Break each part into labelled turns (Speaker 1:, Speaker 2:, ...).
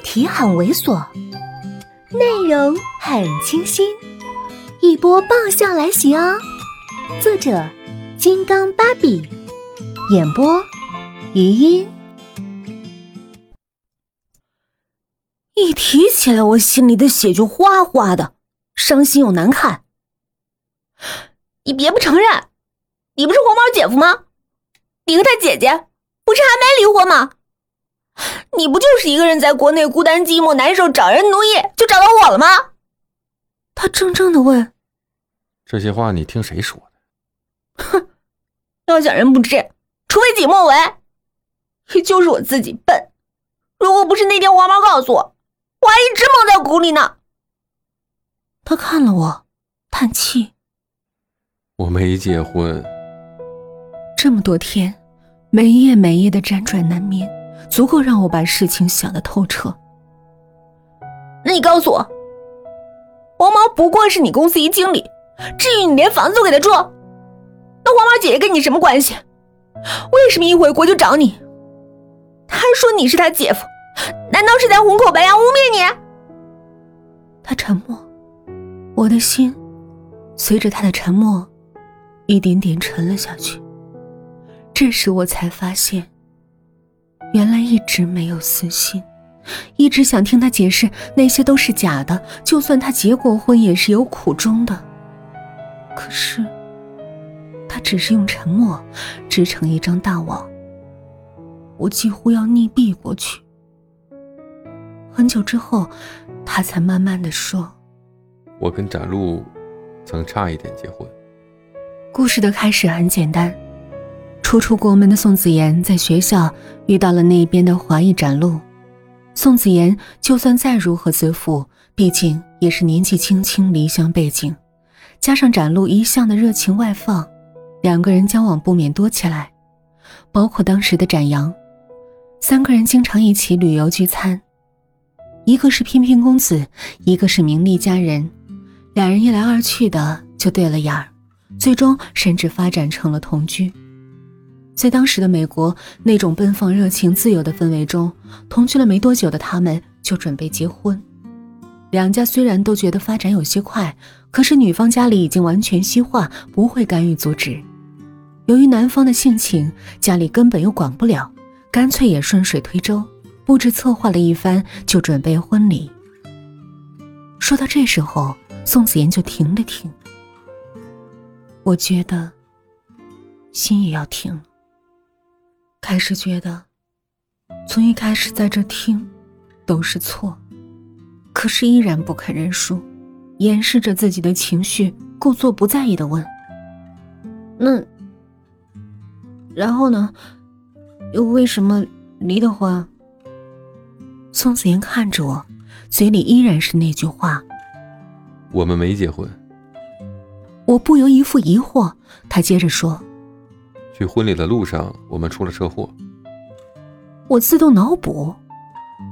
Speaker 1: 题很猥琐，内容很清新，一波爆笑来袭哦！作者：金刚芭比，演播：余音。
Speaker 2: 一提起来，我心里的血就哗哗的，伤心又难看。你别不承认，你不是黄毛姐夫吗？你和他姐姐不是还没离婚吗？你不就是一个人在国内孤单寂寞难受，找人奴役，就找到我了吗？他怔怔的问：“
Speaker 3: 这些话你听谁说
Speaker 2: 的？”哼，要想人不知，除非己莫为。也就是我自己笨，如果不是那天黄毛告诉我，我还一直蒙在鼓里呢。他看了我，叹气：“
Speaker 3: 我没结婚，
Speaker 2: 这么多天，没夜没夜的辗转难眠。”足够让我把事情想得透彻。那你告诉我，黄毛不过是你公司一经理，至于你连房子都给他住？那黄毛姐姐跟你什么关系？为什么一回国就找你？他说你是他姐夫，难道是在红口白牙污蔑你？他沉默，我的心随着他的沉默一点点沉了下去。这时我才发现。原来一直没有私心，一直想听他解释那些都是假的。就算他结过婚，也是有苦衷的。可是，他只是用沉默织成一张大网，我几乎要溺毙过去。很久之后，他才慢慢的说：“
Speaker 3: 我跟展露曾差一点结婚。”
Speaker 2: 故事的开始很简单。初出国门的宋子妍在学校遇到了那边的华裔展露。宋子妍就算再如何自负，毕竟也是年纪轻轻离乡背井，加上展露一向的热情外放，两个人交往不免多起来。包括当时的展阳，三个人经常一起旅游聚餐。一个是翩翩公子，一个是名利佳人，两人一来二去的就对了眼儿，最终甚至发展成了同居。在当时的美国那种奔放、热情、自由的氛围中，同居了没多久的他们就准备结婚。两家虽然都觉得发展有些快，可是女方家里已经完全西化，不会干预阻止。由于男方的性情，家里根本又管不了，干脆也顺水推舟，布置策划了一番，就准备婚礼。说到这时候，宋子妍就停了停。我觉得，心也要停了。开始觉得，从一开始在这听，都是错，可是依然不肯认输，掩饰着自己的情绪，故作不在意的问：“那，然后呢？又为什么离的婚？”宋子妍看着我，嘴里依然是那句话：“
Speaker 3: 我们没结婚。”
Speaker 2: 我不由一副疑惑，他接着说。
Speaker 3: 去婚礼的路上，我们出了车祸。
Speaker 2: 我自动脑补，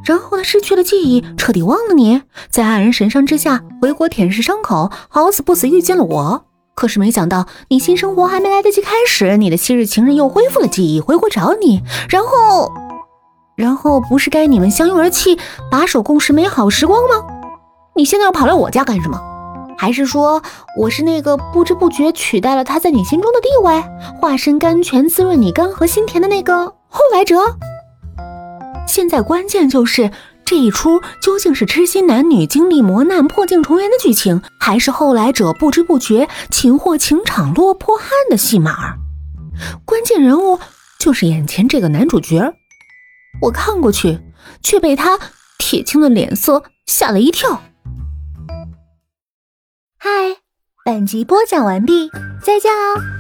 Speaker 2: 然后他失去了记忆，彻底忘了你，在爱人神伤之下回国舔舐伤口，好死不死遇见了我。可是没想到，你新生活还没来得及开始，你的昔日情人又恢复了记忆，回国找你。然后，然后不是该你们相拥而泣，把手共识美好时光吗？你现在又跑来我家干什么？还是说我是那个不知不觉取代了他在你心中的地位，化身甘泉滋润你干涸心田的那个后来者？现在关键就是这一出究竟是痴心男女经历磨难破镜重圆的剧情，还是后来者不知不觉擒获情场落魄汉的戏码？关键人物就是眼前这个男主角，我看过去却被他铁青的脸色吓了一跳。
Speaker 1: 本集播讲完毕，再见哦。